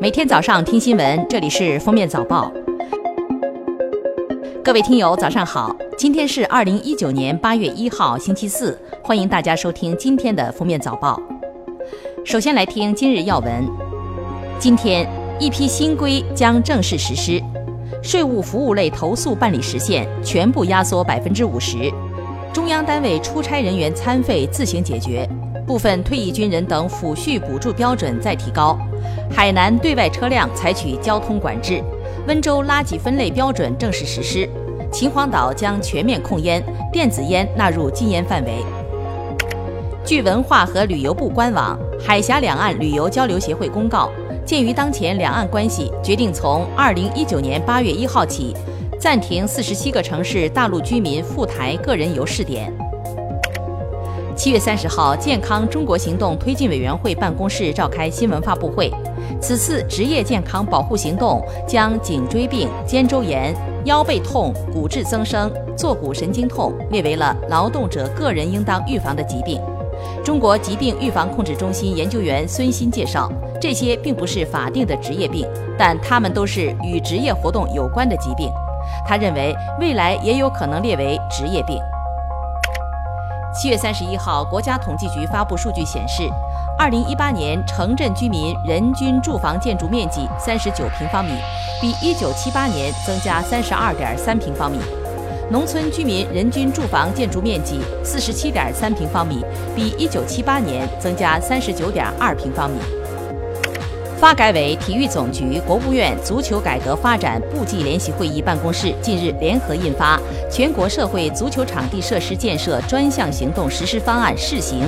每天早上听新闻，这里是封面早报。各位听友，早上好！今天是二零一九年八月一号，星期四，欢迎大家收听今天的封面早报。首先来听今日要闻。今天，一批新规将正式实施，税务服务类投诉办理时限全部压缩百分之五十，中央单位出差人员餐费自行解决。部分退役军人等抚恤补助标准再提高，海南对外车辆采取交通管制，温州垃圾分类标准正式实施，秦皇岛将全面控烟，电子烟纳入禁烟范围。据文化和旅游部官网，海峡两岸旅游交流协会公告，鉴于当前两岸关系，决定从二零一九年八月一号起，暂停四十七个城市大陆居民赴台个人游试点。七月三十号，健康中国行动推进委员会办公室召开新闻发布会。此次职业健康保护行动将颈椎病、肩周炎、腰背痛、骨质增生、坐骨神经痛列为了劳动者个人应当预防的疾病。中国疾病预防控制中心研究员孙鑫介绍，这些并不是法定的职业病，但它们都是与职业活动有关的疾病。他认为，未来也有可能列为职业病。七月三十一号，国家统计局发布数据显示，二零一八年城镇居民人均住房建筑面积三十九平方米，比一九七八年增加三十二点三平方米；农村居民人均住房建筑面积四十七点三平方米，比一九七八年增加三十九点二平方米。发改委、体育总局、国务院足球改革发展部际联席会议办公室近日联合印发《全国社会足球场地设施建设专项行动实施方案（试行）》。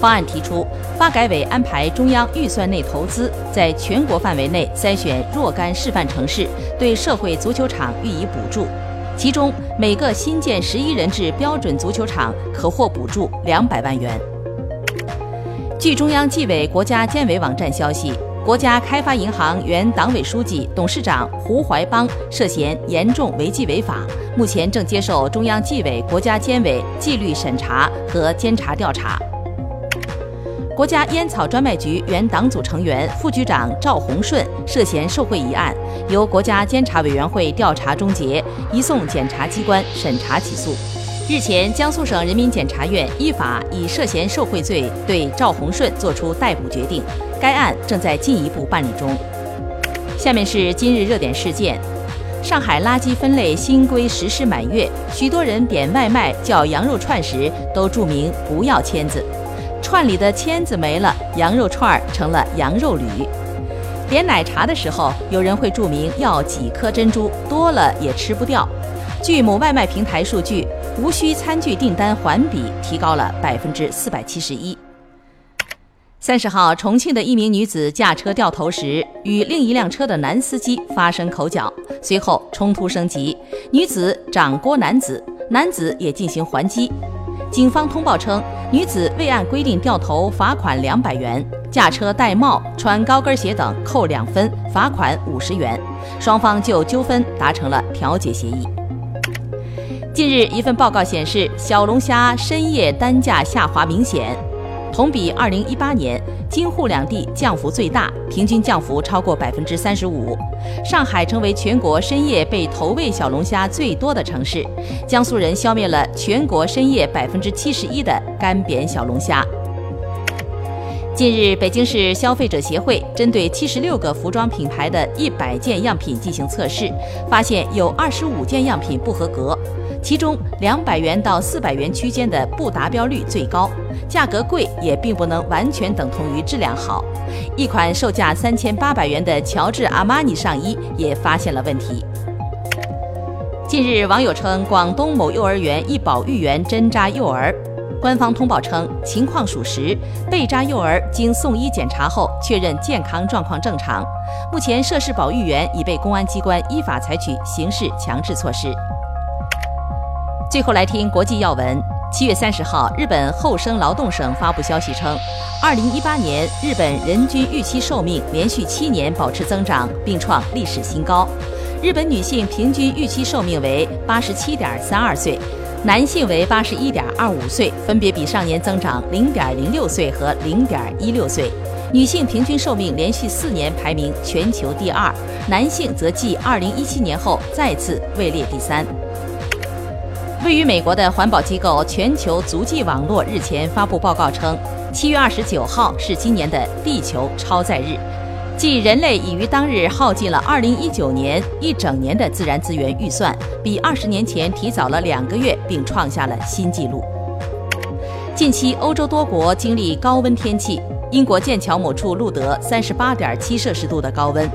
方案提出，发改委安排中央预算内投资，在全国范围内筛选若干示范城市，对社会足球场予以补助。其中，每个新建十一人制标准足球场可获补助两百万元。据中央纪委国家监委网站消息。国家开发银行原党委书记、董事长胡怀邦涉嫌严重违纪违法，目前正接受中央纪委国家监委纪律审查和监察调查。国家烟草专卖局原党组成员、副局长赵洪顺涉嫌受贿一案，由国家监察委员会调查终结，移送检察机关审查起诉。日前，江苏省人民检察院依法以涉嫌受贿罪对赵洪顺作出逮捕决定，该案正在进一步办理中。下面是今日热点事件：上海垃圾分类新规实施满月，许多人点外卖叫羊肉串时都注明不要签子，串里的签子没了，羊肉串成了羊肉铝。点奶茶的时候，有人会注明要几颗珍珠，多了也吃不掉。据某外卖平台数据。无需餐具订单环比提高了百分之四百七十一。三十号，重庆的一名女子驾车掉头时，与另一辆车的男司机发生口角，随后冲突升级，女子掌掴男子，男子也进行还击。警方通报称，女子未按规定掉头，罚款两百元；驾车戴帽、穿高跟鞋等扣两分，罚款五十元。双方就纠纷达成了调解协议。近日，一份报告显示，小龙虾深夜单价下滑明显。同比二零一八年，京沪两地降幅最大，平均降幅超过百分之三十五。上海成为全国深夜被投喂小龙虾最多的城市，江苏人消灭了全国深夜百分之七十一的干煸小龙虾。近日，北京市消费者协会针对七十六个服装品牌的一百件样品进行测试，发现有二十五件样品不合格。其中两百元到四百元区间的不达标率最高，价格贵也并不能完全等同于质量好。一款售价三千八百元的乔治阿玛尼上衣也发现了问题。近日，网友称广东某幼儿园一保育员针扎幼儿，官方通报称情况属实，被扎幼儿经送医检查后确认健康状况正常。目前，涉事保育员已被公安机关依法采取刑事强制措施。最后来听国际要闻。七月三十号，日本厚生劳动省发布消息称，二零一八年日本人均预期寿命连续七年保持增长，并创历史新高。日本女性平均预期寿命为八十七点三二岁，男性为八十一点二五岁，分别比上年增长零点零六岁和零点一六岁。女性平均寿命连续四年排名全球第二，男性则继2017年后再次位列第三。位于美国的环保机构全球足迹网络日前发布报告称，七月二十九号是今年的地球超载日，即人类已于当日耗尽了二零一九年一整年的自然资源预算，比二十年前提早了两个月，并创下了新纪录。近期，欧洲多国经历高温天气，英国剑桥某处录得三十八点七摄氏度的高温。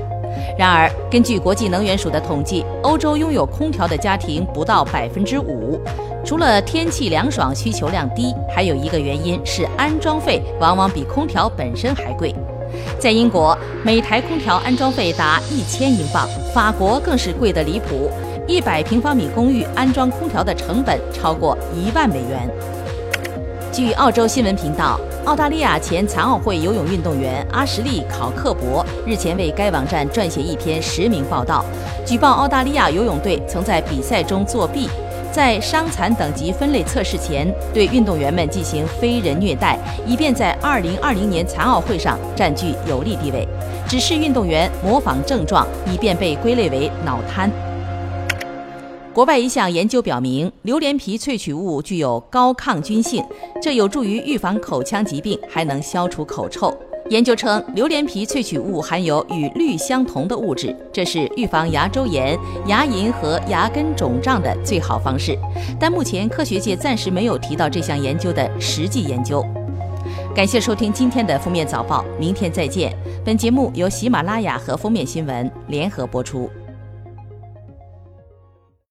然而，根据国际能源署的统计，欧洲拥有空调的家庭不到百分之五。除了天气凉爽、需求量低，还有一个原因是安装费往往比空调本身还贵。在英国，每台空调安装费达一千英镑；法国更是贵得离谱，一百平方米公寓安装空调的成本超过一万美元。据澳洲新闻频道。澳大利亚前残奥会游泳运动员阿什利·考克伯日前为该网站撰写一篇实名报道，举报澳大利亚游泳队曾在比赛中作弊，在伤残等级分类测试前对运动员们进行非人虐待，以便在2020年残奥会上占据有利地位，指示运动员模仿症状，以便被归类为脑瘫。国外一项研究表明，榴莲皮萃取物具有高抗菌性，这有助于预防口腔疾病，还能消除口臭。研究称，榴莲皮萃取物含有与氯相同的物质，这是预防牙周炎、牙龈和牙根肿胀的最好方式。但目前科学界暂时没有提到这项研究的实际研究。感谢收听今天的封面早报，明天再见。本节目由喜马拉雅和封面新闻联合播出。